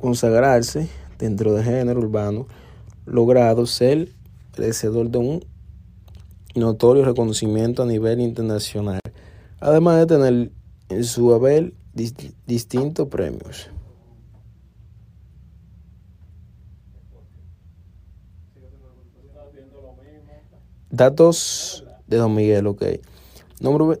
consagrarse dentro del género urbano, logrado ser merecedor de un notorio reconocimiento a nivel internacional, además de tener en su haber dis- distintos premios. Datos de Don Miguel, ok. Nombre,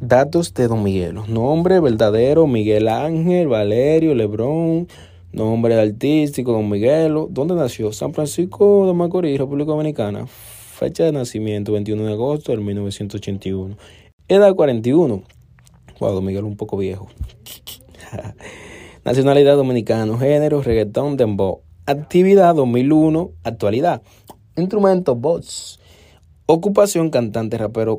Datos de Don Miguel. Nombre verdadero, Miguel Ángel, Valerio, Lebrón. Nombre artístico, Don Miguelo. ¿Dónde nació? San Francisco de Macorís, República Dominicana. Fecha de nacimiento, 21 de agosto del 1981. Edad 41. Wow, Don Miguel un poco viejo. Nacionalidad dominicano. Género, reggaetón, dembow. Actividad 2001. Actualidad. Instrumento, voz. Ocupación, cantante, rapero,